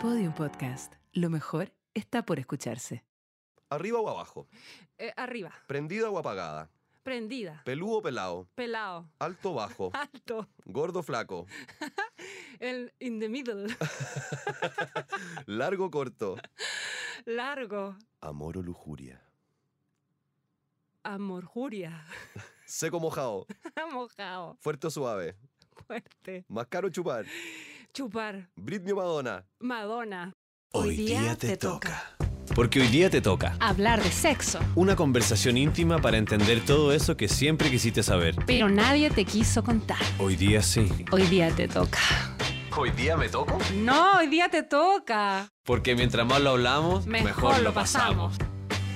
Podium Podcast. Lo mejor está por escucharse. ¿Arriba o abajo? Eh, arriba, ¿Prendida o apagada? prendida, ¿Pelú o pelado? pelado, ¿Alto o bajo? alto, ¿Gordo o flaco? el in the middle, ¿Largo o corto? largo, ¿Amor o lujuria? amorjuria, ¿Seco o mojado? mojado, ¿Fuerte o suave? fuerte, ¿Más caro chupar? Chupar, ¿Britney Madonna? Madonna. Hoy día te toca. Porque hoy día te toca. Hablar de sexo, Una conversación íntima para entender todo eso que siempre quisiste saber. pero nadie te quiso contar. Hoy día sí. Hoy día te toca. ¿Hoy día me toco? No, hoy día te toca. Porque mientras más lo hablamos, Mejor, lo pasamos.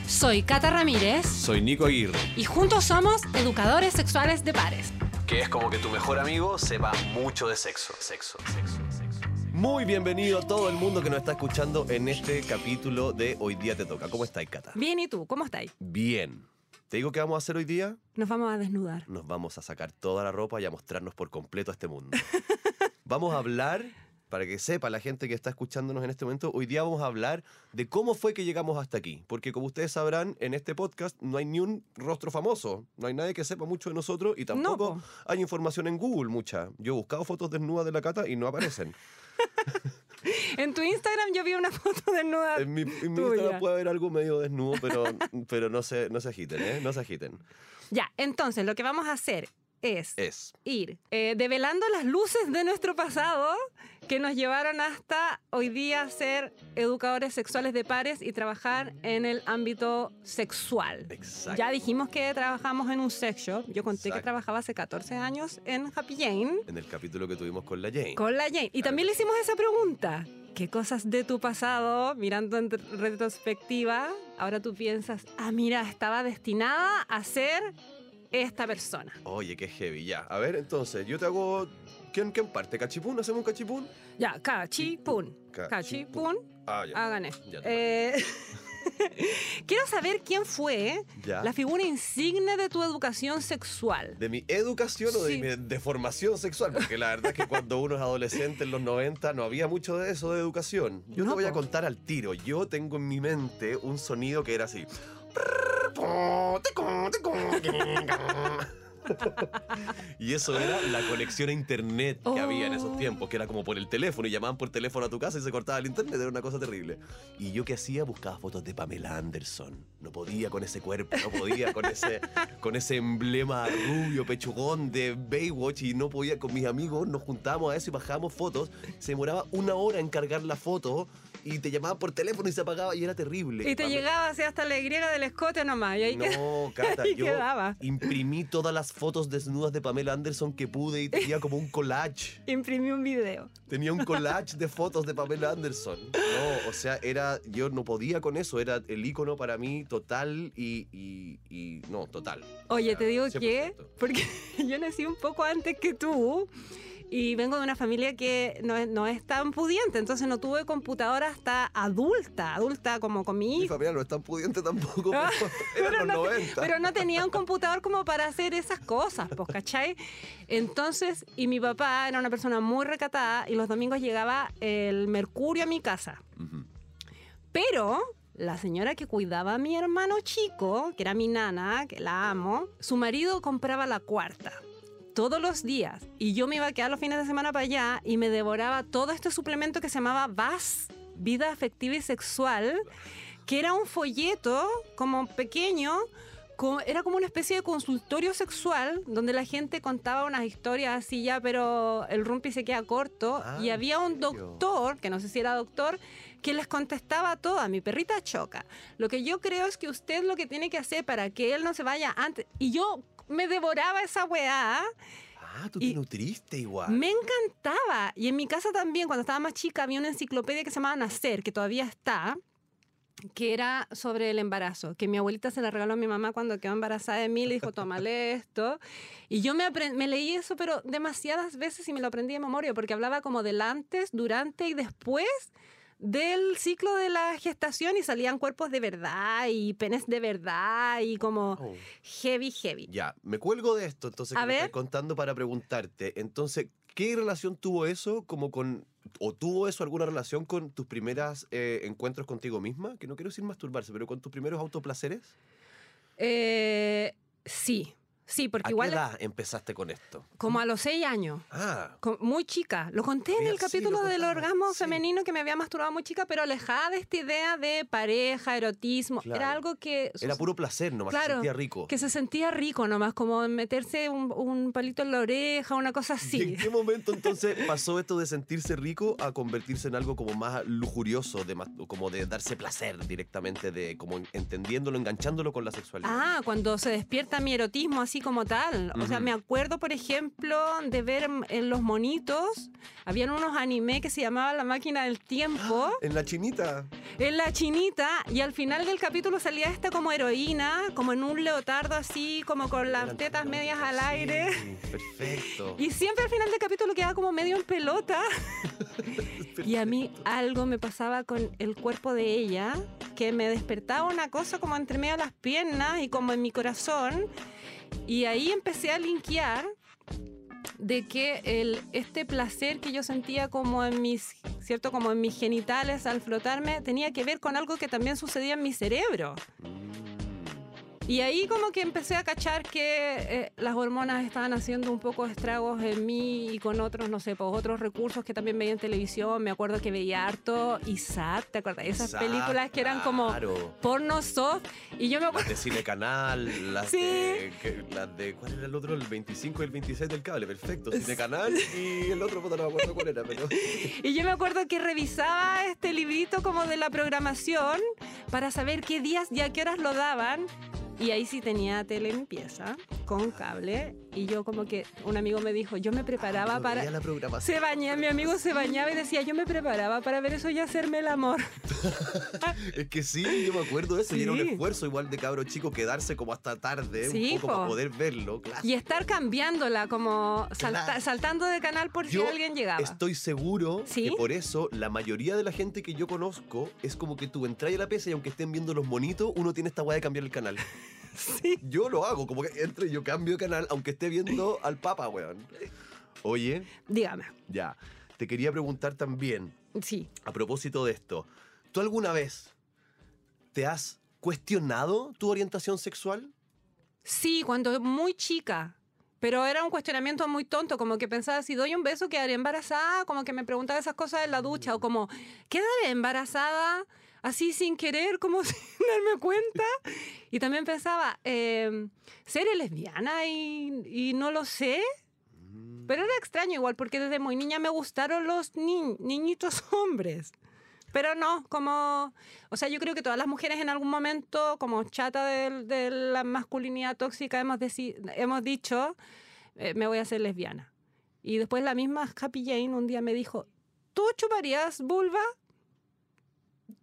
Soy Cata Ramírez Soy Nico Aguirre, y juntos somos educadores sexuales de pares. que es como que tu mejor amigo sepa mucho de. Sexo, sexo, sexo. Muy bienvenido a todo el mundo que nos está escuchando en este capítulo de Hoy día te toca. ¿Cómo estáis, Cata? Bien, ¿y tú? ¿Cómo estáis? Bien. ¿Te digo qué vamos a hacer hoy día? Nos vamos a desnudar. Nos vamos a sacar toda la ropa y a mostrarnos por completo a este mundo. vamos a hablar, para que sepa la gente que está escuchándonos en este momento, hoy día vamos a hablar de cómo fue que llegamos hasta aquí. Porque como ustedes sabrán, en este podcast no hay ni un rostro famoso, no hay nadie que sepa mucho de nosotros y tampoco po. hay información en Google mucha. Yo he buscado fotos desnudas de la cata y no aparecen. En tu Instagram yo vi una foto desnuda. En mi, en mi. Instagram puede haber algo medio desnudo, pero, pero no, se, no se agiten, ¿eh? No se agiten. Ya, entonces lo que vamos a hacer es Es. ir eh, develando las luces de nuestro pasado que nos llevaron hasta hoy día ser educadores sexuales de pares y trabajar en el ámbito sexual. Exacto. Ya dijimos que trabajamos en un sex shop. Yo conté que trabajaba hace 14 años en Happy Jane En el capítulo que tuvimos con la Jane. con la Jane. Y también le hicimos esa pregunta. ¿Qué cosas de tu pasado, mirando en retrospectiva, ahora tú piensas, ah, mira, estaba destinada a ser esta persona? Oye, qué heavy, ya. A ver, entonces, yo te hago. ¿Quién, quién parte? ¿Cachipún? ¿Hacemos un cachipún? Ya, cachipún. Cachipún. Ah, ya. Ah, gané. Ya Eh, Quiero saber quién fue Ya. la figura insigne de tu educación sexual. ¿De mi educación o de Sí. mi deformación sexual? Porque la verdad es que cuando uno es adolescente en los 90 no había mucho de eso de educación. Yo No, te voy a contar al tiro. Yo tengo en mi mente un sonido que era así. Y eso era la conexión a internet que había en esos tiempos, que era como por el teléfono y llamaban por teléfono a tu casa y se cortaba el internet, era una cosa terrible. Y yo qué hacía, buscaba fotos de Pamela Anderson. No podía con ese cuerpo, no podía con ese, con ese emblema rubio, pechugón de Baywatch y no podía con mis amigos, nos juntábamos a eso y bajábamos fotos. Se demoraba una hora en cargar la foto y te llamaban por teléfono y se apagaba y era terrible. Y te llegaba así hasta la Y del escote nomás. Y ahí que- no, Cata, ahí yo quedaba. imprimí todas las fotos desnudas de Pamela Anderson que pude y tenía como un collage. imprimí un video. Tenía un collage de fotos de Pamela Anderson. No, o sea, era, yo no podía con eso, era el icono para mí total y, y- y- no, total. Oye, O sea, te digo que, 100%. porque yo nací un poco antes que tú y vengo de una familia que no es, no es tan pudiente, entonces no tuve computadora hasta adulta, adulta como con mi familia no es tan pudiente tampoco, pero Ah, era pero los no, 90. pero no tenía un computador como para hacer esas cosas, pues, ¿cachai? Entonces, y mi papá era una persona muy recatada y los domingos llegaba el mercurio a mi casa. Pero la señora que cuidaba a mi hermano chico, que era mi nana, que la amo, su marido compraba la cuarta. Todos los días. Y yo me iba a quedar los fines de semana para allá y me devoraba todo este suplemento que se llamaba VAS, Vida Afectiva y Sexual, que era un folleto como pequeño, era como una especie de consultorio sexual donde la gente contaba unas historias así ya, pero el rumpi se queda corto. Ah, y ¿en había un doctor, que no sé si era doctor, que les contestaba todo. A mi perrita choca. Lo que yo creo es que usted lo que tiene que hacer para que él no se vaya antes. Y yo me devoraba esa weá. Ah, tú Y- te nutriste igual. Me encantaba. Y en mi casa también, cuando estaba más chica, había una enciclopedia que se llamaba Nacer, que todavía está, que era sobre el embarazo, que mi abuelita se la regaló a mi mamá cuando quedó embarazada de mí, le dijo, tómale esto. Y yo me, me leí eso, pero demasiadas veces y me lo aprendí de memoria, porque hablaba como del antes, durante y después del ciclo de la gestación y salían cuerpos de verdad y penes de verdad y como Oh. heavy, heavy. Ya, me cuelgo de esto, entonces, que me estás contando para preguntarte. Entonces, ¿Qué relación tuvo eso como con... o tuvo eso alguna relación con tus primeras eh, encuentros contigo misma? Que no quiero decir masturbarse, pero con tus primeros autoplaceres. Eh, sí, sí, porque ¿A igual qué edad empezaste con esto? como a los seis años. Ah, Muy chica. Lo conté en el capítulo lo del orgasmo sí. femenino que me había masturbado muy chica, pero alejada de esta idea de pareja, erotismo. Claro. Era algo que... era puro placer nomás, se Claro, sentía rico. Que se sentía rico nomás, como meterse un, un palito en la oreja, una cosa ¿Y así. en qué momento entonces pasó esto de sentirse rico a convertirse en algo como más lujurioso, de como de darse placer directamente, de como entendiéndolo, enganchándolo con la sexualidad? Ah, cuando se despierta mi erotismo así como tal. O sea, me acuerdo, por ejemplo, de ver en- en los monitos, habían unos anime que se llamaba La máquina del tiempo, En la chinita. en la chinita, y al final del capítulo salía esta como heroína, como en un leotardo así, como con las Eran tetas medias al aire. Sí, perfecto. Y siempre al final del capítulo quedaba como medio en pelota. Y a mí algo me pasaba con el cuerpo de ella, que me despertaba una cosa como entre medio de las piernas y como en mi corazón. Y ahí empecé a linkear de que el, este placer que yo sentía como en mis, cierto, como en mis genitales al flotarme tenía que ver con algo que también sucedía en mi cerebro. Y ahí como que empecé a cachar que eh, las hormonas estaban haciendo un poco de estragos en mí y con otros, no sé, pues otros recursos que también veía en televisión. Me acuerdo que veía harto Isat, ¿te acuerdas? Esas Isaac, películas que eran como claro. porno soft. Y yo me Las acuerdo... de Cine Canal, las, Sí. de, que- las de. ¿Cuál era el otro? El 25 y el 26 del cable, perfecto. Cine Canal y el otro, puta, no me acuerdo cuál era, pero. Y yo me acuerdo que revisaba este librito como de la programación para saber qué días y a qué horas lo daban. Y ahí sí tenía tele en pieza, con cable. Y yo como que un amigo me dijo, yo me preparaba Yo para... la programación. Se bañaba, mi amigo se bañaba y decía, yo me preparaba para ver eso y hacerme el amor. Es que sí, yo me acuerdo de eso. Y era un Sí. esfuerzo igual de cabro chico quedarse como hasta tarde, Sí, un poco para po. poder verlo. Claro. Y estar cambiándola, como salta- Claro. saltando de canal por si alguien llegaba. Estoy seguro ¿Sí? que por eso la mayoría de la gente que yo conozco es como que tú entras a la pieza y aunque estén viendo los monitos, uno tiene esta weá de cambiar el canal. Sí. Yo lo hago, como que entro y yo cambio de canal aunque esté viendo al Papa, weón. Oye, Dígame. ya, te quería preguntar también, Sí. a propósito de esto, ¿tú alguna vez te has cuestionado tu orientación sexual? Sí, cuando muy chica. Pero era un cuestionamiento muy tonto, como que pensaba, si doy un beso quedaré embarazada, como que me preguntaba esas cosas en la ducha, o como, ¿quedaré embarazada así sin querer, como sin darme cuenta? Y también pensaba, eh, ¿seré lesbiana y, y no lo sé? Pero era extraño igual, porque desde muy niña me gustaron los ni- niñitos hombres. Pero no, como... O sea, yo creo que todas las mujeres en algún momento, como chata de, de la masculinidad tóxica, hemos, hemos dicho, eh, me voy a hacer lesbiana. Y después la misma Happy Jane un día me dijo, ¿tú chuparías vulva?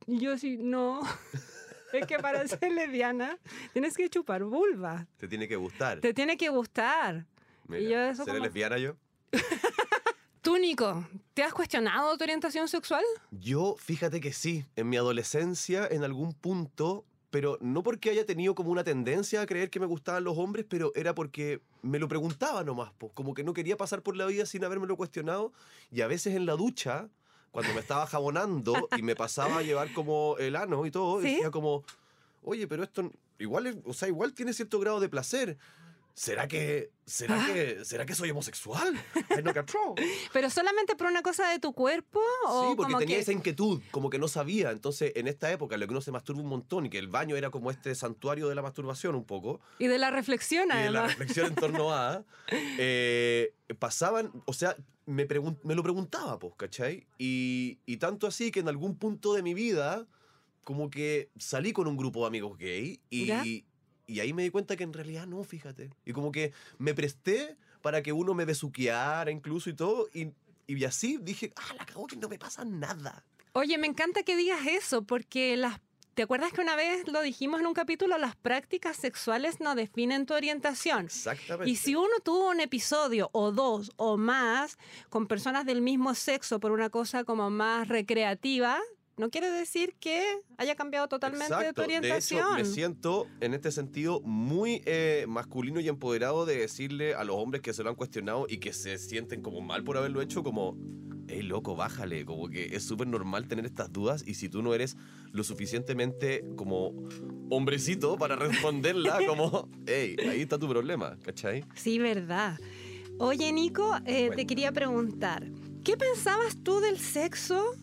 Y yo sí, no. es que para ser lesbiana tienes que chupar vulva. ¿Te tiene que gustar? Te tiene que gustar. Mira, y yo eso ¿Seré como- lesbiana yo? Tú, Nico, ¿te has cuestionado tu orientación sexual? Yo, fíjate que sí, en mi adolescencia, en algún punto, pero no porque haya tenido como una tendencia a creer que me gustaban los hombres, pero era porque me lo preguntaba nomás, po, como que no quería pasar por la vida sin habérmelo cuestionado, y a veces en la ducha, cuando me estaba jabonando y me pasaba a llevar como el ano y todo, ¿Sí? decía como, oye, pero esto igual, es- o sea, igual tiene cierto grado de placer. ¿Será que, será Ah. que, será que soy homosexual? No. ¿Pero solamente por una cosa de tu cuerpo? ¿O Sí, porque como tenía que... esa inquietud, como que no sabía. Entonces, en esta época, lo que uno se masturba un montón y que el baño era como este santuario de la masturbación un poco, Y de la reflexión, y de la además. reflexión en torno a, eh, pasaban, o sea, me, pregun- me lo preguntaba, pues, ¿cachai? Y, y tanto así que en algún punto de mi vida, como que salí con un grupo de amigos gay ¿Ya? y, y ahí me di cuenta que en realidad no, fíjate. Y como que me presté para que uno me besuqueara incluso y todo, y, y así dije, ah, la cago que no me pasa nada. Oye, me encanta que digas eso, porque las... ¿Te acuerdas que una vez lo dijimos en un capítulo? Las prácticas sexuales no definen tu orientación. Exactamente. Y si uno tuvo un episodio o dos o más con personas del mismo sexo por una cosa como más recreativa, no quiere decir que haya cambiado totalmente de tu Exacto. De hecho, orientación. me siento en este sentido muy eh, masculino y empoderado de decirle a los hombres que se lo han cuestionado y que se sienten como mal por haberlo hecho, como, hey loco, bájale, como que es súper normal tener estas dudas y si tú no eres lo suficientemente como hombrecito para responderla, como, hey, ahí está tu problema, ¿cachai? Sí, verdad. Oye, Nico, eh, te quería preguntar, ¿qué pensabas tú del sexo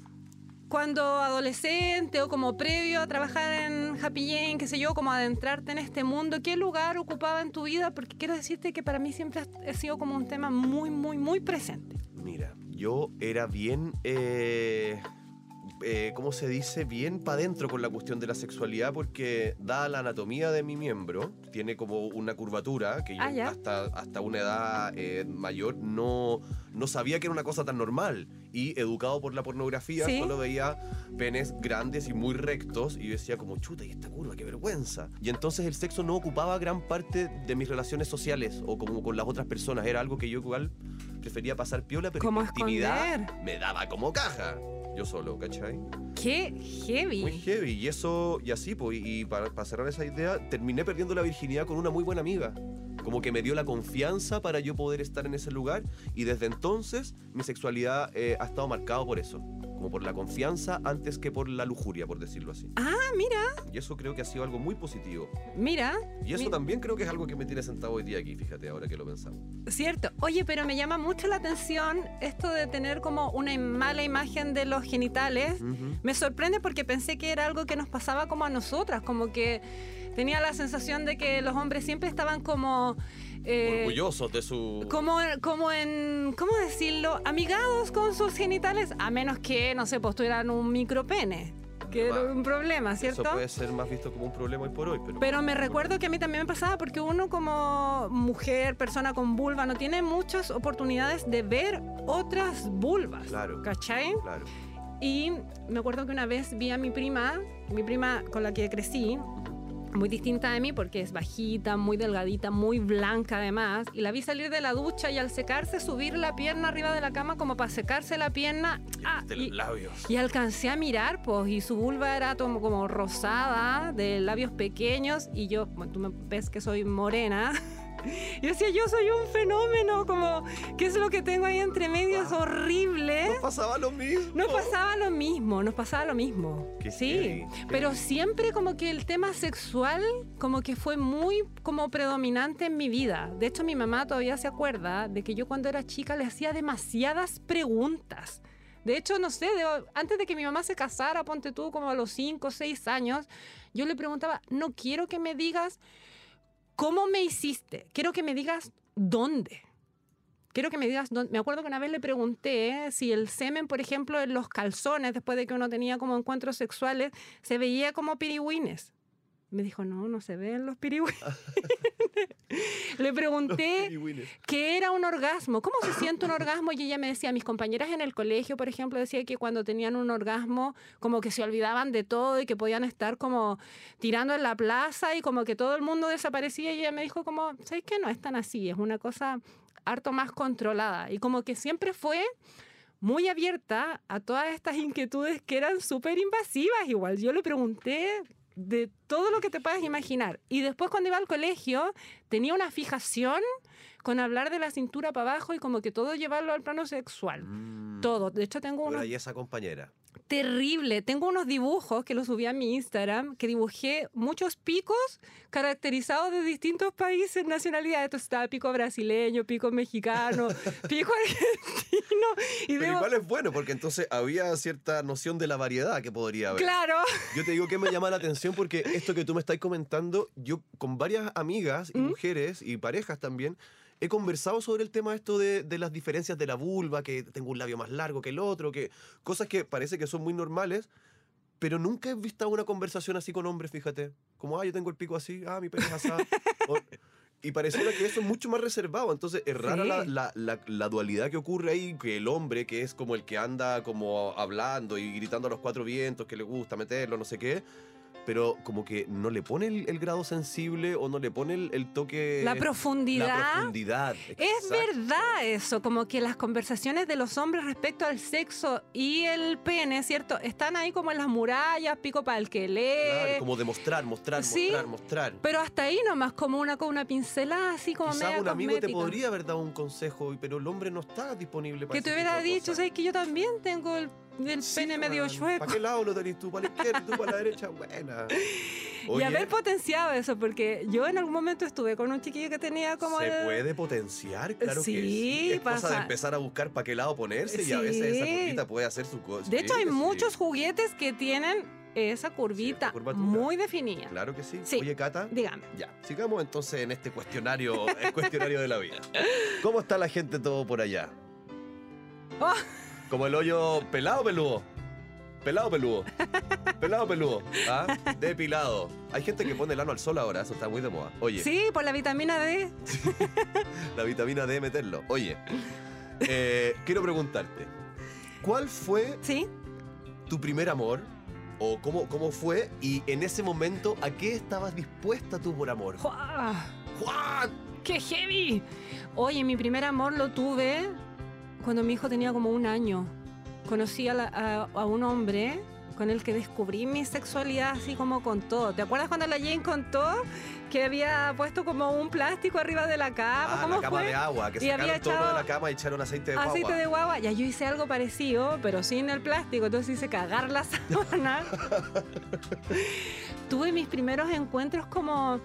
cuando adolescente o como previo a trabajar en Happy Jane, qué sé yo, como adentrarte en este mundo? ¿Qué lugar ocupaba en tu vida? Porque quiero decirte que para mí siempre ha sido como un tema muy, muy, muy presente. Mira, yo era bien, eh, eh, ¿cómo se dice? Bien para adentro con la cuestión de la sexualidad porque dada la anatomía de mi miembro, tiene como una curvatura que yo Ah, hasta, hasta una edad eh, mayor no, no sabía que era una cosa tan normal. Y educado por la pornografía, Sí. solo veía penes grandes y muy rectos y yo decía como, chuta, y esta curva, qué vergüenza. Y entonces el sexo no ocupaba gran parte de mis relaciones sociales o como con las otras personas. Era algo que yo igual prefería pasar piola, pero ¿Cómo en intimidad me daba como caja. Yo solo, ¿cachai? ¡Qué heavy! Muy heavy. Y eso, y así, pues, y para, para cerrar esa idea, terminé perdiendo la virginidad con una muy buena amiga. Como que me dio la confianza para yo poder estar en ese lugar. Y desde entonces mi sexualidad eh, ha estado marcado por eso. Como por la confianza antes que por la lujuria, por decirlo así. Ah, mira, Y eso creo que ha sido algo muy positivo. mira. Y eso Mi- también creo que es algo que me tiene sentado hoy día aquí, fíjate, ahora que lo pensamos. Cierto. Oye, pero me llama mucho la atención esto de tener como una mala imagen de los genitales. Me sorprende porque pensé que era algo que nos pasaba como a nosotras, como que tenía la sensación de que los hombres siempre estaban como... eh, Orgullosos de su... como, como en, ¿cómo decirlo? Amigados con sus genitales, a menos que, no sé, pues tuvieran un micropene, que era un problema, ¿cierto? Eso puede ser más visto como un problema hoy por hoy, pero... Pero me recuerdo que a mí también me pasaba porque uno como mujer, persona con vulva, no tiene muchas oportunidades de ver otras vulvas. Claro. ¿Cachai? Claro. Y me acuerdo que una vez vi a mi prima, mi prima con la que crecí, muy distinta de mí porque es bajita, muy delgadita, muy blanca además, y la vi salir de la ducha y al secarse subir la pierna arriba de la cama como para secarse la pierna. Ah, De y- los labios. y alcancé a mirar, pues, y su vulva era como, como rosada, de labios pequeños, y yo, bueno, tú me ves que soy morena. Y decía, yo soy un fenómeno, como, ¿qué es lo que tengo ahí entre medio? Es Wow. horrible. Nos pasaba lo mismo. Nos pasaba lo mismo, nos pasaba lo mismo. Qué sí, pero siempre como que el tema sexual como que fue muy como predominante en mi vida. De hecho, mi mamá todavía se acuerda de que yo cuando era chica le hacía demasiadas preguntas. De hecho, no sé, de- antes de que mi mamá se casara, ponte tú como a los 5 o 6 años, yo le preguntaba, no quiero que me digas cómo me hiciste, quiero que me digas dónde. Quiero que me digas, dónde- me acuerdo que una vez le pregunté si el semen, por ejemplo, en los calzones, después de que uno tenía como encuentros sexuales, se veía como pirigüines. Me dijo, no, no se ven los pirigüines. le pregunté qué era un orgasmo, cómo se siente un orgasmo y ella me decía, mis compañeras en el colegio, por ejemplo, decía que cuando tenían un orgasmo como que se olvidaban de todo y que podían estar como tirando en la plaza y como que todo el mundo desaparecía y ella me dijo como, ¿sabes qué? No es tan así, es una cosa harto más controlada y como que siempre fue muy abierta a todas estas inquietudes que eran súper invasivas igual. Yo le pregunté de todo lo que te puedas imaginar. Y después cuando iba al colegio tenía una fijación con hablar de la cintura para abajo y como que todo llevarlo al plano sexual. Mm. Todo. De hecho tengo unos eras esa compañera. Terrible. Tengo unos dibujos que los subí a mi Instagram, que dibujé muchos picos caracterizados de distintos países, nacionalidades. Entonces estaba pico brasileño, pico mexicano, pico argentino. Y Pero debo- igual es bueno, porque entonces había cierta noción de la variedad que podría haber. Claro. Yo te digo que me llama la atención porque esto que tú me estás comentando, yo con varias amigas y ¿Mm? mujeres y parejas también, he conversado sobre el tema esto de, de las diferencias de la vulva, que tengo un labio más largo que el otro, que cosas que parece que son muy normales, pero nunca he visto una conversación así con hombres, fíjate. Como, ah, yo tengo el pico así, ah, mi pene es así. Y pareciera que eso es mucho más reservado. Entonces es rara Sí. la, la- la- la dualidad que ocurre ahí, que el hombre, que es como el que anda como hablando y gritando a los cuatro vientos, que le gusta meterlo, no sé qué, pero como que no le pone el, el grado sensible o no le pone el, el toque. La profundidad. La profundidad. Es verdad eso, como que las conversaciones de los hombres respecto al sexo y el pene, ¿cierto? Están ahí como en las murallas, pico para el que lee. Claro, como demostrar, mostrar, Sí. mostrar, mostrar. Pero hasta ahí nomás, como una con una pincelada, así como Quizá media un amigo te podría haber dado un consejo, pero el hombre no está disponible para Que te hubiera dicho. ¿sabes que yo también tengo el, el pene medio chueco? ¿Para qué lado lo tenés tú? ¿Para la izquierda tú para la derecha? Buena. Y haber potenciado eso, porque yo en algún momento estuve con un chiquillo que tenía como ¿Se puede potenciar? Claro Sí, que sí. Es cosa de pasa- empezar a buscar para qué lado ponerse y a veces esa Sí. curvita puede hacer su cosa. De hecho, hay muchos juguetes que tienen esa curvita muy definida. Claro que sí. Sí. Oye, Cata. Dígame. Ya, sigamos entonces en este cuestionario, el cuestionario de la vida. ¿Cómo está la gente todo por allá? Oh. Como el hoyo pelado peludo. Pelado peludo. Pelado peludo. ¿Ah? Depilado. Hay gente que pone el ano al sol ahora, eso está muy de moda. Oye, Sí, por la vitamina D. la vitamina D meterlo. Oye, eh, quiero preguntarte, ¿cuál fue Sí. tu primer amor? ¿O cómo, cómo fue? Y en ese momento, ¿a qué estabas dispuesta tú por amor? ¡Juá! ¡Juan! ¡Qué heavy! Oye, mi primer amor lo tuve cuando mi hijo tenía como un año. Conocí a, la- a- a un hombre con el que descubrí mi sexualidad así como con todo. ¿Te acuerdas cuando la Jane contó que había puesto como un plástico arriba de la cama? Ah, ¿Cómo la cama fue? de agua, que Y sacaron había todo de la cama y echaron aceite de guagua. Aceite de guagua. Ya yo hice algo parecido, pero sin el plástico. Entonces hice cagar la sábana. Tuve mis primeros encuentros como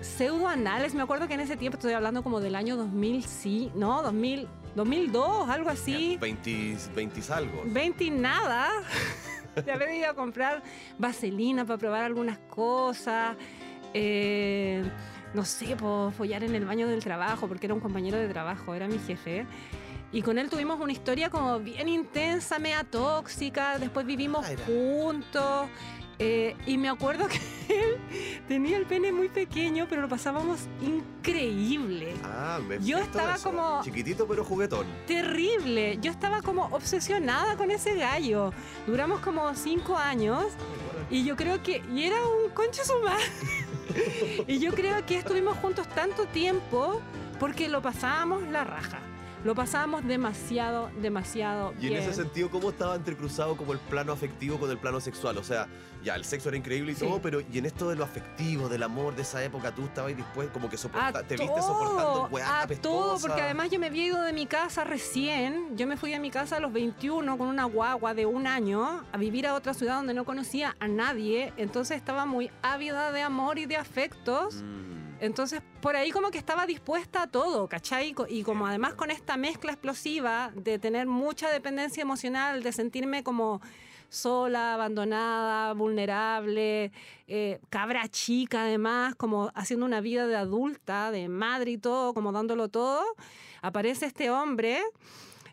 pseudoanales. Me acuerdo que en ese tiempo estoy hablando como del año 2000, sí, no, 2000, 2002, algo así. 20, 20 algo. 20 y nada. De haber ido a comprar vaselina para probar algunas cosas. Eh, no sé, por follar en el baño del trabajo, porque era un compañero de trabajo, era mi jefe. Y con él tuvimos una historia como bien intensa, media tóxica. Después vivimos Ah, juntos. Eh, y me acuerdo que él tenía el pene muy pequeño, pero lo pasábamos increíble. Ah, me Yo estaba eso. como- Chiquitito pero juguetón. Terrible. Yo estaba como obsesionada con ese gallo. Duramos como cinco años y yo creo que. Y era un concho su madre. y yo creo que estuvimos juntos tanto tiempo porque lo pasábamos la raja. Lo pasábamos demasiado, demasiado Y en bien. ese sentido, ¿cómo estaba entrecruzado como el plano afectivo con el plano sexual? O sea, ya, el sexo era increíble y Sí. todo, pero y en esto de lo afectivo, del amor de esa época, tú estabas dispuesto, como que soporta, te viste soportando weá a todo, porque además yo me había ido de mi casa recién. Yo me fui a mi casa a los 21 con una guagua de un año a vivir a otra ciudad donde no conocía a nadie. Entonces estaba muy ávida de amor y de afectos. Mm. Entonces por ahí como que estaba dispuesta a todo, ¿cachai? Y co- Y como además con esta mezcla explosiva de tener mucha dependencia emocional, de sentirme como sola, abandonada, vulnerable, eh, cabra chica además, como haciendo una vida de adulta, de madre y todo, como dándolo todo, aparece este hombre.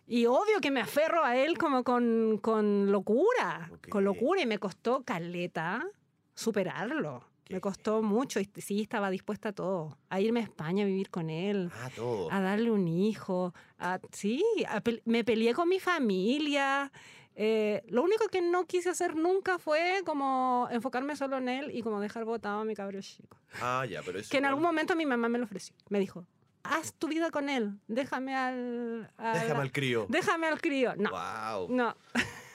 Y obvio que me aferro a él como con, con locura, con locura, y me costó caleta superarlo. Me costó mucho y sí, estaba dispuesta a todo. A irme a España a vivir con él, Ah, todo. a darle un hijo. a- sí, a me peleé con mi familia. Eh, lo único que no quise hacer nunca fue como enfocarme solo en él y como dejar botado a mi cabro chico. Ah, ya, pero eso. Que en algún momento mi mamá me lo ofreció. Me dijo, haz tu vida con él, déjame al... al- Déjame al crío. déjame al crío. No, Wow. no.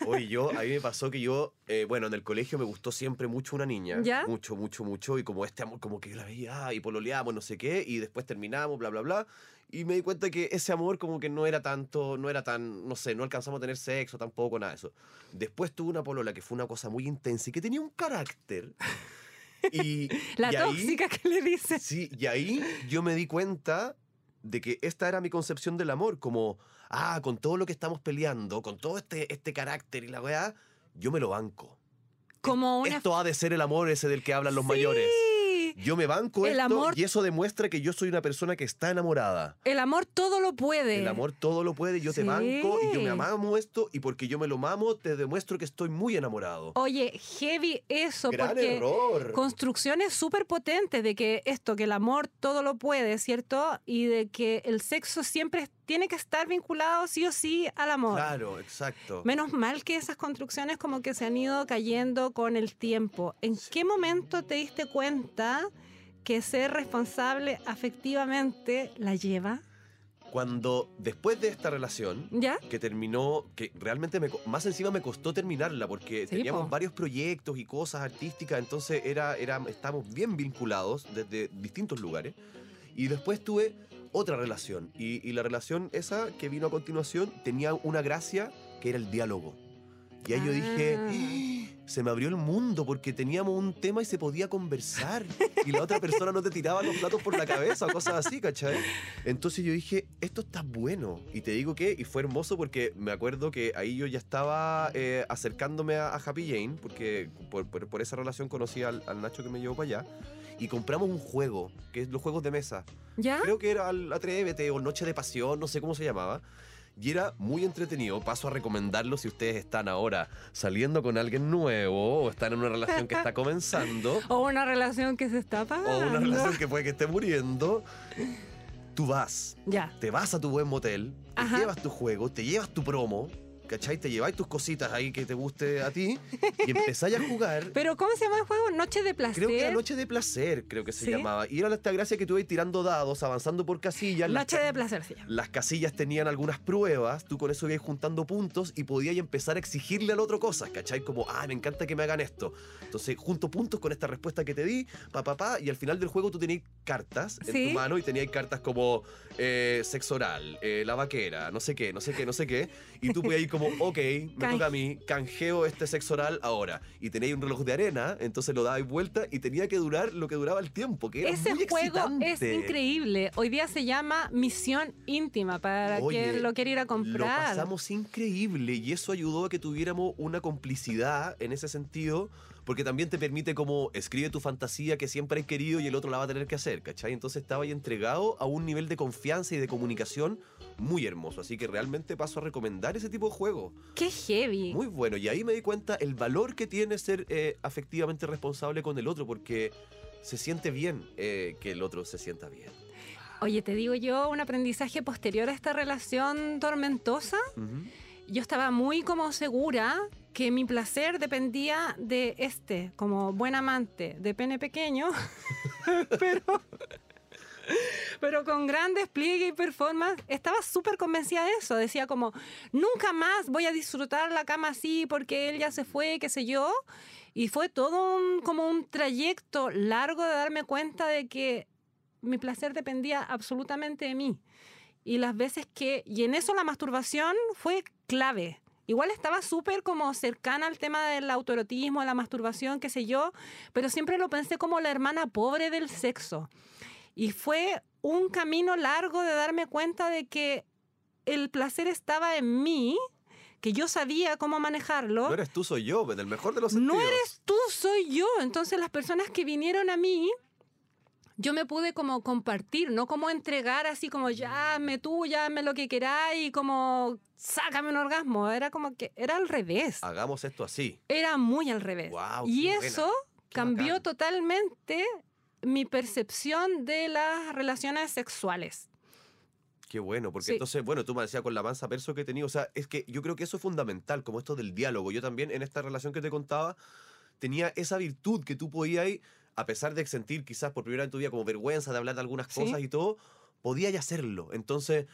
Oye, yo, a mí me pasó que yo, eh, bueno, en el colegio me gustó siempre mucho una niña. ¿Ya? Mucho, mucho, mucho. Y como este amor, como que yo la veía ah, y pololeamos, no sé qué, y después terminamos, bla, bla, bla. Y me di cuenta que ese amor como que no era tanto, no era tan, no sé, no alcanzamos a tener sexo tampoco, nada de eso. Después tuve una polola que fue una cosa muy intensa y que tenía un carácter. Y, La y ahí- tóxica que le dice. Sí, y ahí yo me di cuenta de que esta era mi concepción del amor, como, ah, con todo lo que estamos peleando, con todo este, este carácter y la weá, yo me lo banco. Como una... Esto ha de ser el amor ese del que hablan los mayores. Yo me banco El esto amor- y eso demuestra que yo soy una persona que está enamorada. El amor todo lo puede. El amor todo lo puede, yo te banco y yo me amamo esto y porque yo me lo mamo te demuestro que estoy muy enamorado. Oye, heavy eso, Gran porque error. construcciones súper potentes de que esto, que el amor todo lo puede, ¿cierto? Y de que el sexo siempre tiene que estar vinculado sí o sí al amor. Claro, exacto. Menos mal que esas construcciones como que se han ido cayendo con el tiempo. ¿En qué momento te diste cuenta que ser responsable afectivamente la lleva? Cuando después de esta relación ¿Ya? que terminó, que realmente me más encima me costó terminarla porque Sí, teníamos po. varios proyectos y cosas artísticas, entonces era, era, estábamos bien vinculados desde distintos lugares. Y después tuve otra relación y, y la relación esa que vino a continuación tenía una gracia que era el diálogo. Y ahí yo dije, Ah. se me abrió el mundo porque teníamos un tema y se podía conversar. Y la otra persona no te tiraba los platos por la cabeza o cosas así, ¿cachai? Entonces yo dije, esto está bueno. Y te digo que, y fue hermoso porque me acuerdo que ahí yo ya estaba eh, acercándome a, a Happy Jane, porque por, por- por esa relación conocí al, al Nacho que me llevó para allá. Y compramos un juego, que es los juegos de mesa. ¿Ya? Creo que era Atrévete o Noche de Pasión, no sé cómo se llamaba. Y era muy entretenido. Paso a recomendarlo si ustedes están ahora saliendo con alguien nuevo o están en una relación que está comenzando O una relación que se está o apagando. una relación que puede que esté muriendo. Tú vas, Ya. te vas a tu buen motel, te Ajá. llevas tu juego, te llevas tu promo, ¿cachai? Te lleváis tus cositas ahí que te guste a ti y empezáis a jugar. Pero ¿cómo se llama el juego? Noche de placer. Creo que era Noche de Placer, creo que se ¿Sí? llamaba. Y era esta gracia que tú ibas tirando dados, avanzando por casillas. las Noche de placer llama. Las casillas tenían algunas pruebas, tú con eso ibas juntando puntos y podías empezar a exigirle al otro cosas, ¿cachai? Como, ah, me encanta que me hagan esto. Entonces, junto puntos con esta respuesta que te di, pa, pa, pa, y al final del juego tú tenías cartas en Sí. tu mano y tenías cartas como eh, sexo oral, eh, la vaquera, no sé qué, no sé qué, no sé qué. Y tú podías ir como, ok, me Can- toca a mí, canjeo este sexo oral ahora. Y tenías un reloj de arena, entonces lo dabais vuelta y tenía que durar lo que duraba el tiempo, que era Ese muy juego es increíble. Hoy día se llama Misión Íntima para Oye, quien lo quiera ir a Lo comprar. pasamos increíble y eso ayudó a que tuviéramos una complicidad en ese sentido, porque también te permite como escribe tu fantasía que siempre has querido y el otro la va a tener que hacer, ¿cachai? Entonces estaba ahí entregado a un nivel de confianza y de comunicación muy hermoso, así que realmente paso a recomendar ese tipo de juego. Qué heavy. Muy bueno, y ahí me di cuenta el valor que tiene ser eh, afectivamente responsable con el otro, porque se siente bien eh, que el otro se sienta bien. Oye, te digo yo, un aprendizaje posterior a esta relación tormentosa. Yo estaba muy como segura que mi placer dependía de este, como buen amante, de pene pequeño, pero, con gran despliegue y performance. Estaba súper convencida de eso. Decía como, nunca más voy a disfrutar la cama así porque él ya se fue, qué sé yo. Y fue todo un, como un trayecto largo de darme cuenta de que mi placer dependía absolutamente de mí. Y las veces que... Y en eso la masturbación fue clave. Igual estaba súper como cercana al tema del autoerotismo, la masturbación, qué sé yo, pero siempre lo pensé como la hermana pobre del sexo. Y fue un camino largo de darme cuenta de que el placer estaba en mí, que yo sabía cómo manejarlo. No eres tú, soy yo, en el mejor de los No eres tú, soy yo. Entonces las personas que vinieron a mí, yo me pude como compartir, no como entregar así como ya me tú, ya me lo que queráis y como sácame un orgasmo. Era como que era al revés. Hagamos esto así. Era muy al revés. Y buena, eso cambió totalmente mi percepción de las relaciones sexuales. Qué bueno, porque Sí. entonces, bueno, tú me decías con la mansa perso que he tenido, o sea, es que yo creo que eso es fundamental, como esto del diálogo. Yo también en esta relación que te contaba, tenía esa virtud que tú podías, a pesar de sentir quizás por primera vez en tu vida como vergüenza de hablar de algunas Sí. cosas y todo, podías hacerlo. Entonces,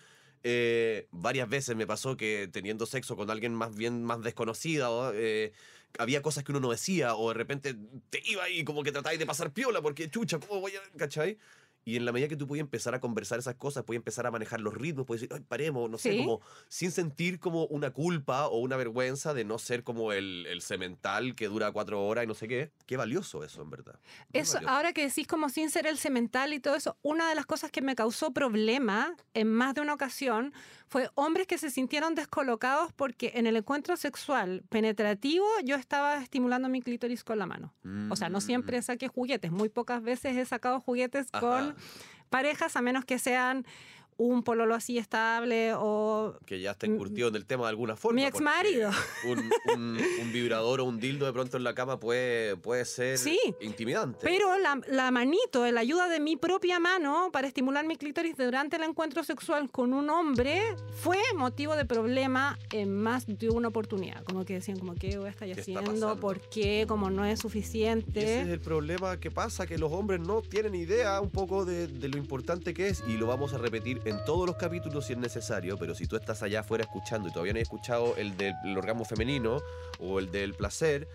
eh, varias veces me pasó que teniendo sexo con alguien más bien más desconocida, eh, había cosas que uno no decía, o de repente te iba y como que tratabas de pasar piola, porque chucha, ¿cómo voy a...? ¿Cachai? Y en la medida que tú puedes empezar a conversar esas cosas, puedes empezar a manejar los ritmos, puedes decir, Ay, paremos, no sé, Sí. como sin sentir como una culpa o una vergüenza de no ser como el, el cemental que dura cuatro horas y no sé qué. Qué valioso eso, en verdad. Muy Eso, valioso. ahora que decís como sin ser el cemental y todo eso, una de las cosas que me causó problema en más de una ocasión fue hombres que se sintieron descolocados porque en el encuentro sexual penetrativo yo estaba estimulando mi clítoris con la mano. O sea, no Mm. siempre saqué juguetes, muy pocas veces he sacado juguetes Ajá. con parejas, a menos que sean un pololo así estable o Que ya está incurtido en el tema de alguna forma. Mi porque exmarido. Un, un- un vibrador o un dildo de pronto en la cama puede, puede ser Sí, intimidante. Pero la, la manito, la ayuda de mi propia mano para estimular mi clítoris durante el encuentro sexual con un hombre fue motivo de problema en más de una oportunidad. Como que decían, como, ¿qué voy a estar ¿Qué está haciendo? ¿Por qué? Como no es Y ese es suficiente. el problema que pasa, que los hombres no tienen idea un poco de, de lo importante que es y lo vamos a repetir en todos los capítulos si es necesario, pero si tú estás allá afuera escuchando y todavía no has escuchado el del el orgasmo femenino o el del placer,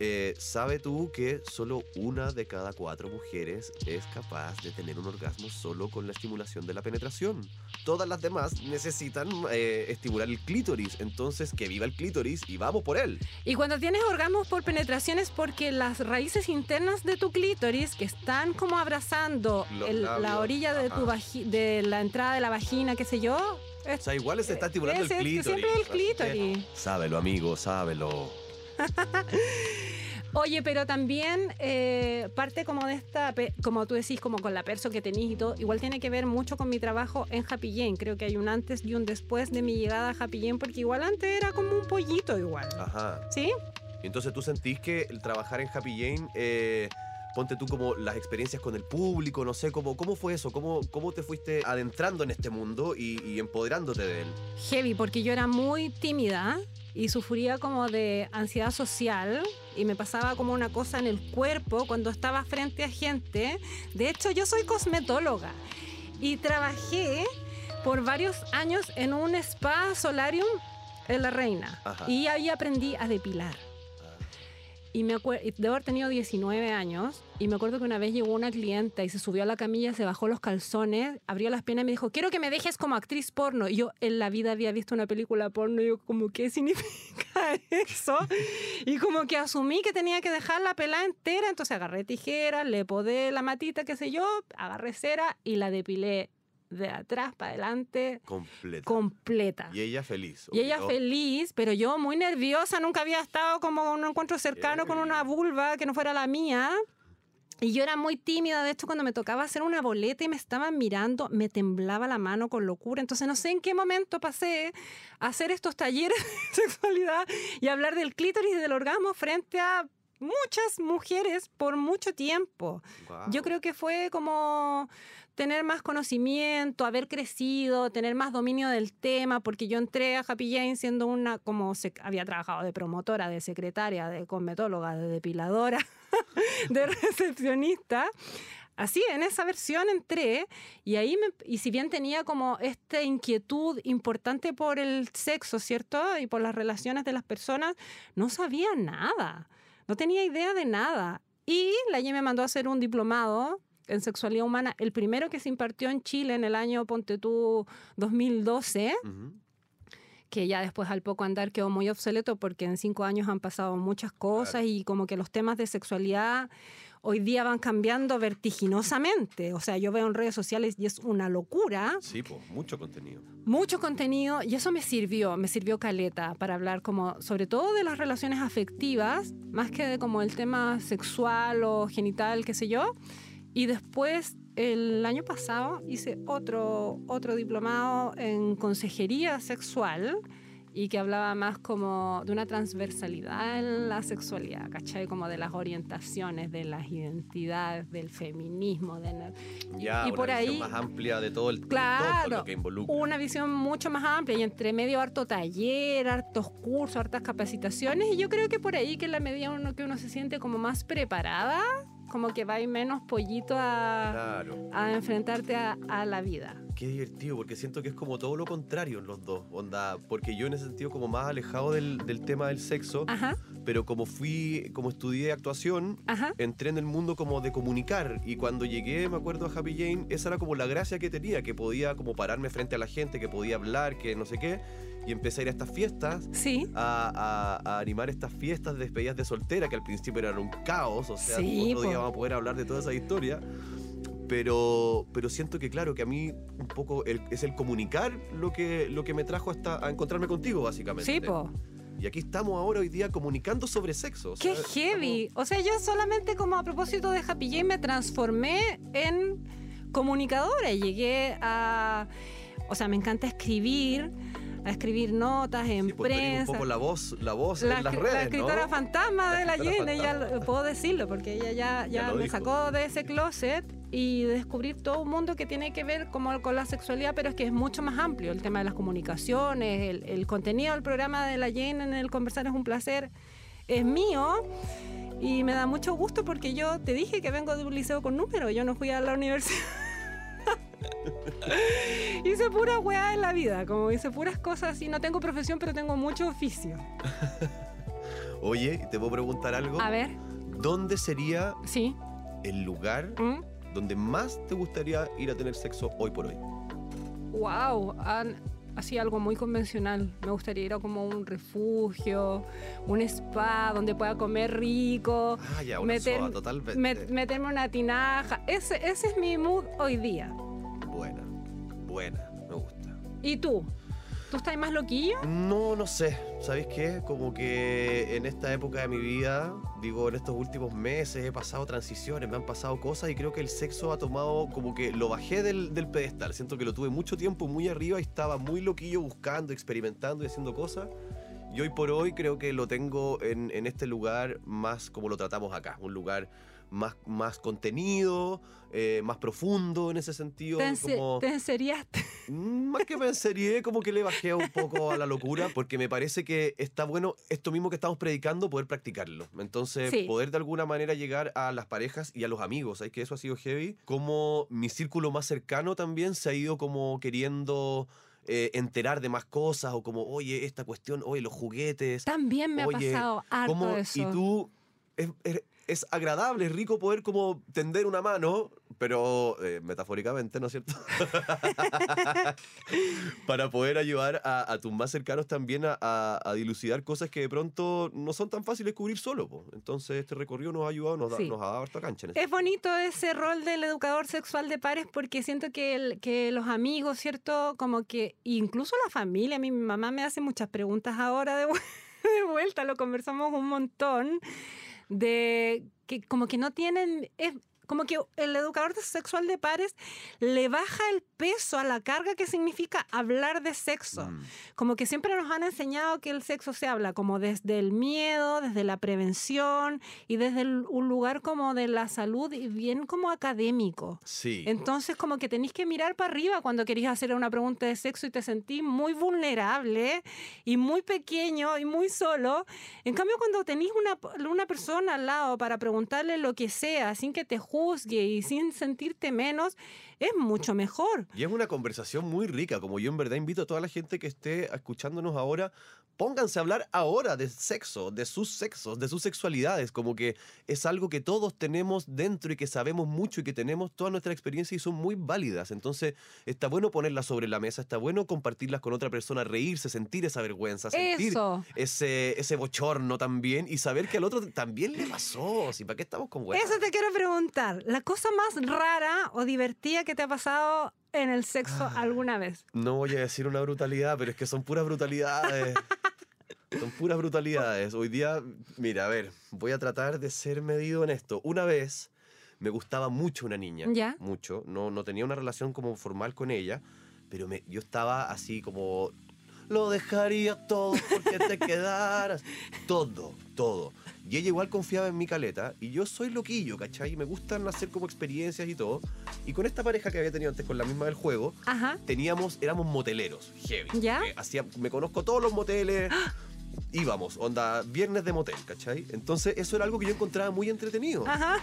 eh, sabe tú que solo una de cada cuatro mujeres es capaz de tener un orgasmo solo con la estimulación de la penetración. Todas las demás necesitan eh, estimular el clítoris, entonces que viva el clítoris y vamos por él. Y cuando tienes orgasmos por penetración es porque las raíces internas de tu clítoris, que están como abrazando el- la orilla de, tu la entrada de la vagina, qué sé yo, es O sea, igual se está estimulando el es que clítoris. siempre el clítoris. Sábelo, amigo, sábelo. Oye, pero también eh, parte como de esta, como tú decís, como con la perso que tenís y todo, igual tiene que ver mucho con mi trabajo en Happy Jane. Creo que hay un antes y un después de mi llegada a Happy Jane, porque igual antes era como un pollito igual. Ajá. ¿Sí? Entonces tú sentís que el trabajar en Happy Jane, eh, ponte tú como las experiencias con el público, no sé, cómo, cómo fue eso, cómo, cómo te fuiste adentrando en este mundo y, y empoderándote de él. Heavy, porque yo era muy tímida y sufría como de ansiedad social y me pasaba como una cosa en el cuerpo cuando estaba frente a gente. De hecho, yo soy cosmetóloga y trabajé por varios años en un spa solarium en La Reina Ajá. y ahí aprendí a depilar. Y me debo haber tenido 19 años y me acuerdo que una vez llegó una clienta y se subió a la camilla, se bajó los calzones, abrió las piernas y me dijo, quiero que me dejes como actriz porno. Y yo en la vida había visto una película porno y yo como, ¿qué significa eso? Y como que asumí que tenía que dejar la pelada entera, entonces agarré tijeras, le podé la matita, qué sé yo, agarré cera y la depilé de atrás para adelante Completa. completa. y ella feliz. Y ella feliz, pero yo muy nerviosa, nunca había estado como en un encuentro cercano con una vulva que no fuera la mía. Y yo era muy tímida, de hecho cuando me tocaba hacer una boleta y me estaban mirando, me temblaba la mano con locura. Entonces no sé en qué momento pasé a hacer estos talleres de sexualidad y hablar del clítoris y del orgasmo frente a muchas mujeres por mucho tiempo. Guau. Yo creo que fue como tener más conocimiento, haber crecido, tener más dominio del tema, porque yo entré a Happy Jane siendo una, como se, había trabajado de promotora, de secretaria, de cosmetóloga, de depiladora, de recepcionista. Así, en esa versión entré y ahí, me, y si bien tenía como esta inquietud importante por el sexo, ¿cierto? Y por las relaciones de las personas, no sabía nada, no tenía idea de nada. Y la IE me mandó a hacer un diplomado en sexualidad humana, el primero que se impartió en Chile en el año, ponte tú, 2012 Ujú. que ya después al poco andar quedó muy obsoleto porque en cinco años han pasado muchas cosas y como que los temas de sexualidad hoy día van cambiando vertiginosamente. O sea, yo veo en redes sociales y es una locura, Sí, pues, mucho contenido. mucho contenido y eso me sirvió, me sirvió caleta para hablar como sobre todo de las relaciones afectivas, más que de como el tema sexual o genital, qué sé yo. Y después, el año pasado, hice otro, otro diplomado en consejería sexual y que hablaba más como de una transversalidad en la sexualidad, ¿cachai? Como de las orientaciones, de las identidades, del feminismo. De... y- Ya, y una por visión ahí, más amplia de todo el de todo Claro, lo que involucra. una visión mucho más amplia y entre medio harto taller, hartos cursos, hartas capacitaciones y yo creo que por ahí que en la medida uno, que uno se siente como más preparada, como que va a ir menos pollito a, Claro. a enfrentarte a, a la vida. Qué divertido, porque siento que es como todo lo contrario en los dos, onda, porque yo en ese sentido como más alejado del, del tema del sexo, Ajá. pero como fui, como estudié actuación, Ajá. entré en el mundo como de comunicar y cuando llegué, me acuerdo a Happy Jane, esa era como la gracia que tenía, que podía como pararme frente a la gente, que podía hablar, que no sé qué, y empecé a ir a estas fiestas. Sí. A, a- a animar estas fiestas de despedidas de soltera que al principio eran un caos, o sea, Sí, otro día vamos a poder hablar de toda esa historia, pero, pero siento que claro, que a mí un poco el- es el comunicar lo que, lo que me trajo hasta a encontrarme contigo, básicamente. Sí, po. Y aquí estamos ahora hoy día comunicando sobre sexo. Qué heavy. O sea, yo solamente como a propósito de Happy Jane me transformé en comunicadora llegué a... O sea, me encanta escribir, a escribir notas en Sí, pues, prensa. un poco la voz, la voz la, en las redes, la escritora ¿no? fantasma La de la ella fantasma. lo- puedo decirlo, porque ella ya, Ya me dijo. sacó de ese closet y descubrir todo un mundo que tiene que ver como con la sexualidad, pero es que es mucho más amplio, el tema de las comunicaciones, el, el contenido del programa de la Jane en el Conversar es un placer, es mío. Y me da mucho gusto porque yo te dije que vengo de un liceo con número, yo no fui a la universidad. hice pura weá en la vida, como hice puras cosas y no tengo profesión, pero tengo mucho oficio. Oye, ¿te puedo preguntar algo? A ver, ¿Dónde sería sí. el lugar ¿Mm? donde más te gustaría ir a tener sexo hoy por hoy? Wow, así algo muy convencional. Me gustaría ir a como un refugio, un spa donde pueda comer rico, Ah, ya, una Meter- soda, totalmente. met- meterme una tinaja. Ese, ese es mi mood hoy día. Buena, me gusta. ¿Y tú? ¿Tú estás más loquillo? No, no sé. ¿Sabes qué? Como que en esta época de mi vida, digo, en estos últimos meses he pasado transiciones, me han pasado cosas y creo que el sexo ha tomado como que lo bajé del, del pedestal. Siento que lo tuve mucho tiempo muy arriba y estaba muy loquillo buscando, experimentando y haciendo cosas. Y hoy por hoy creo que lo tengo en, en este lugar más como lo tratamos acá. Un lugar más, más contenido, eh, más profundo en ese sentido. ¿Te, como- te enseriaste? Mm, Más que me enserié, como que le bajé un poco a la locura, porque me parece que está bueno esto mismo que estamos predicando, poder practicarlo. Entonces, Sí. poder de alguna manera llegar a las parejas y a los amigos. ¿Sabes que eso ha sido heavy? Como mi círculo más cercano también se ha ido como queriendo eh, enterar de más cosas, o como, oye, esta cuestión, oye, los juguetes. También me Oye, ha pasado harto ¿Cómo? eso. Y tú, es, es- es agradable, es rico poder como tender una mano, pero eh, metafóricamente, ¿no es cierto? Para poder ayudar a, a tus más cercanos también a, a- a dilucidar cosas que de pronto no son tan fáciles cubrir solo. po. Entonces este recorrido nos ha ayudado, nos, da- Sí. nos ha dado harta cancha. en Es bonito ese rol del educador sexual de pares porque siento que, el- que los amigos, ¿cierto? Como que incluso la familia, mi mamá me hace muchas preguntas ahora de vuelta, lo conversamos un montón, de que como que no tienen... es- como que el educador sexual de pares le baja el peso a la carga que significa hablar de sexo. Mm. Como que siempre nos han enseñado que el sexo se habla como desde el miedo, desde la prevención y desde el- un lugar como de la salud y bien como académico. Sí. Entonces como que tenéis que mirar para arriba cuando queréis hacer una pregunta de sexo y te sentís muy vulnerable y muy pequeño y muy solo. En cambio cuando tenéis una, una persona al lado para preguntarle lo que sea sin que te juzgue y sin sentirte menos, es mucho mejor. Y es una conversación muy rica, como yo en verdad invito a toda la gente que esté escuchándonos ahora, pónganse a hablar ahora de sexo, de sus sexos, de sus sexualidades, como que es algo que todos tenemos dentro y que sabemos mucho y que tenemos toda nuestra experiencia y son muy válidas. Entonces está bueno ponerlas sobre la mesa, está bueno compartirlas con otra persona, reírse, sentir esa vergüenza, sentir Eso. ese, ese bochorno también y saber que al otro también le pasó. ¿Sí? ¿Para qué estamos con huevos? Eso te quiero preguntar. ¿La cosa más rara o divertida que te ha pasado en el sexo Ah. alguna vez? No voy a decir una brutalidad, pero es que son puras brutalidades. son puras brutalidades. Hoy día, mira, a ver, voy a tratar de ser medido en esto. Una vez me gustaba mucho una niña. ¿Ya? Mucho. No, no tenía una relación como formal con ella, pero me, yo estaba así como... Lo dejaría todo porque te quedaras. Todo, todo. Y ella igual confiaba en mi caleta. Y yo soy loquillo, ¿cachai? Y me gustan hacer como experiencias y todo. Y con esta pareja que había tenido antes, con la misma del juego, Ajá. teníamos, éramos moteleros, heavy. ¿Ya? Eh, hacía- me conozco todos los moteles. Íbamos, onda, viernes de motel, ¿cachai? Entonces eso era algo que yo encontraba muy entretenido. Ajá.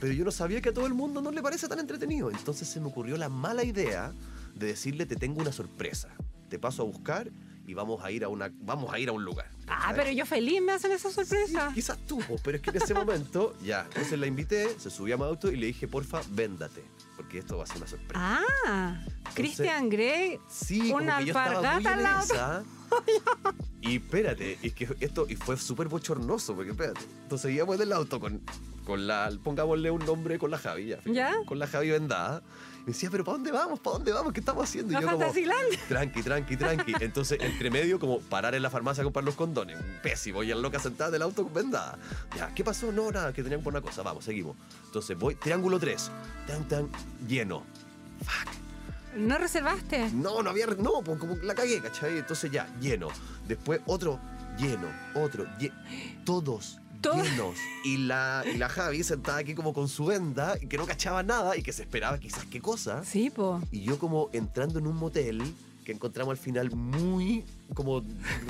Pero yo no sabía que a todo el mundo no le parece tan entretenido. Entonces se me ocurrió la mala idea de decirle, te tengo una sorpresa. Te paso a buscar y vamos a ir a, una, vamos a, ir a un lugar. Ah, pero yo feliz me hacen esa sorpresa. Quizás tú, pero es que en ese momento, ya, entonces la invité, se subía a mi auto y le dije, porfa, véndate, porque esto va a ser una sorpresa. Ah, Christian Grey. Sí, una alpargata lado. esa. Y espérate, es que esto y fue súper bochornoso, porque espérate. Entonces íbamos en el auto con, con la, pongámosle un nombre con la Javi, ya, ¿Ya? con la Javi vendada. Me decía, pero ¿para dónde vamos? ¿Para dónde vamos? ¿Qué estamos haciendo? Y yo como, tranqui, tranqui, tranqui. Entonces, entre medio, como parar en la farmacia a comprar los condones. Pésimo. Y la loca sentada en el auto vendada. Ya, ¿qué pasó? No, nada, que tenían por una cosa. Vamos, seguimos. Entonces voy, triángulo 3. Tan, tan, lleno. ¿No reservaste? No, no había. No, pues como la cagué, ¿cachai? Entonces ya, lleno. Después otro, lleno. Otro, lle- Todos. Todo-. Y la, y la Javi sentada aquí como con su venda y que no cachaba nada y que se esperaba quizás qué cosa. Sí, po. Y yo como entrando en un motel que encontramos al final muy como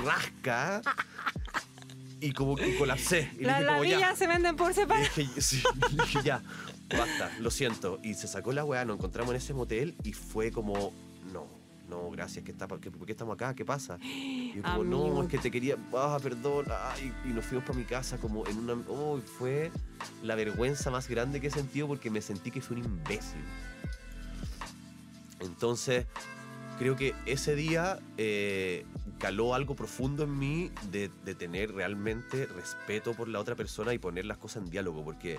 rasca y como que colapsé. Y Las lavillas se venden por separado. dije, sí, dije ya, basta, lo siento. Y se sacó la weá, nos encontramos en ese motel y fue como, no, gracias, ¿qué está, por, qué, por qué estamos acá? ¿Qué pasa? Y yo como, no, es que te quería, ah, perdón. ay", y nos fuimos para mi casa como en una, oh, fue la vergüenza más grande que he sentido porque me sentí que fui un imbécil. Entonces, creo que ese día eh, caló algo profundo en mí de, de tener realmente respeto por la otra persona y poner las cosas en diálogo, porque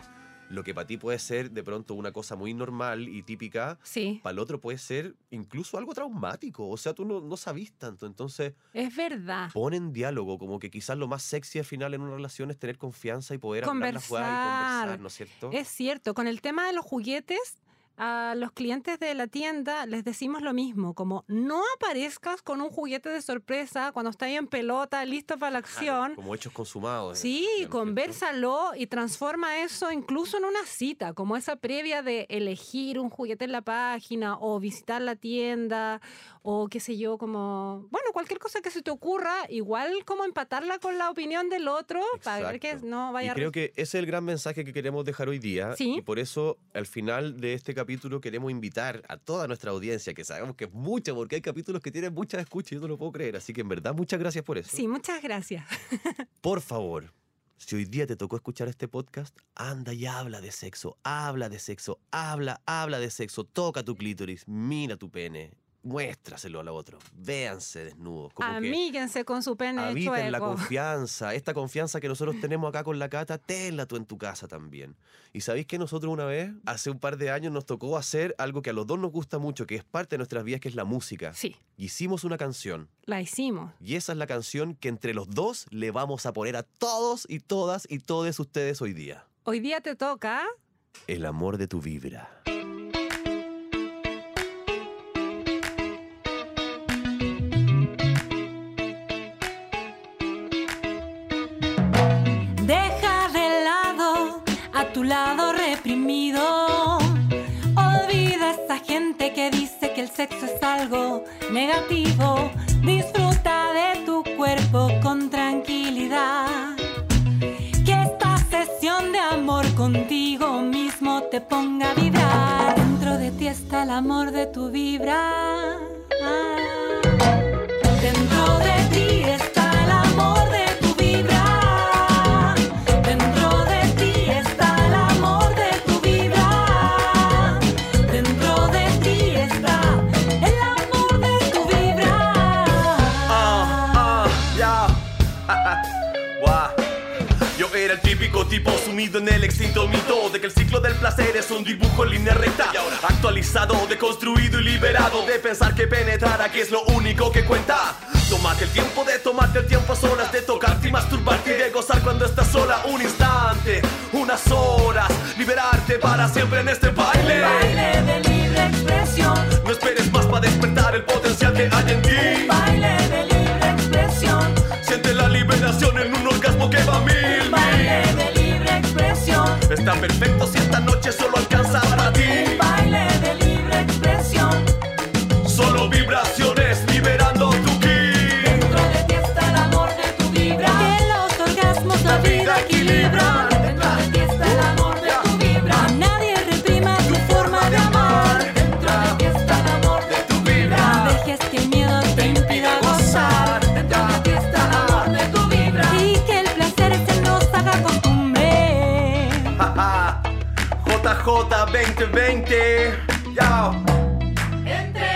lo que para ti puede ser de pronto una cosa muy normal y típica, Sí, para el otro puede ser incluso algo traumático, o sea, tú no, no sabís tanto, entonces es verdad. pon en diálogo, como que quizás lo más sexy al final en una relación es tener confianza y poder hablar la jugada y Conversar. conversar, ¿no es cierto? Es cierto, con el tema de los juguetes, a los clientes de la tienda les decimos lo mismo, como no aparezcas con un juguete de sorpresa cuando estás ahí en pelota, listo para la Claro, acción. como hechos consumados. Sí, conversalo y transforma eso incluso en una cita, como esa previa de elegir un juguete en la página o visitar la tienda o qué sé yo, como, bueno, cualquier cosa que se te ocurra, igual como empatarla con la opinión del otro para ver que Exacto. no vaya Y a... creo que ese es el gran mensaje que queremos dejar hoy día. Sí. Y por eso, al final de este capítulo, queremos invitar a toda nuestra audiencia, que sabemos que es mucha, porque hay capítulos que tienen muchas escuchas y yo no lo puedo creer. Así que en verdad, muchas gracias por eso. Sí, muchas gracias. Por favor, si hoy día te tocó escuchar este podcast, anda y habla de sexo, habla de sexo, habla, habla de sexo, toca tu clítoris, mira tu pene, muéstraselo al otro, véanse desnudos. Como que Amíguense con su pene habiten la confianza, esta confianza que nosotros tenemos acá con la Cata, tenla tú en tu casa también. Y sabéis que nosotros una vez, hace un par de años, nos tocó hacer algo que a los dos nos gusta mucho, que es parte de nuestras vidas, que es la música. Sí, Y hicimos una canción. la hicimos. Y esa es la canción que entre los dos le vamos a poner a todos y todas y todos ustedes hoy día. Hoy día te toca... El amor de tu vibra. Negativo. Disfruta de tu cuerpo con tranquilidad. Que esta sesión de amor contigo mismo te ponga a vibrar. Dentro de ti está el amor de tu vibra. Dentro de ti era el típico tipo sumido en el extinto mito de que el ciclo del placer es un dibujo en línea recta. Y ahora actualizado, deconstruido y liberado de pensar que penetrar aquí es lo único que cuenta. Tómate el tiempo de tomarte el tiempo a solas, de tocarte y masturbarte y de gozar cuando estás sola. Un instante, unas horas, liberarte para siempre en este baile. Baile de libre expresión. No esperes más para despertar el potencial que hay en ti. Baile de libre expresión. Siente la liberación en un orgasmo que va a mil, Está perfecto si esta noche solo 2020. Chao. Entre.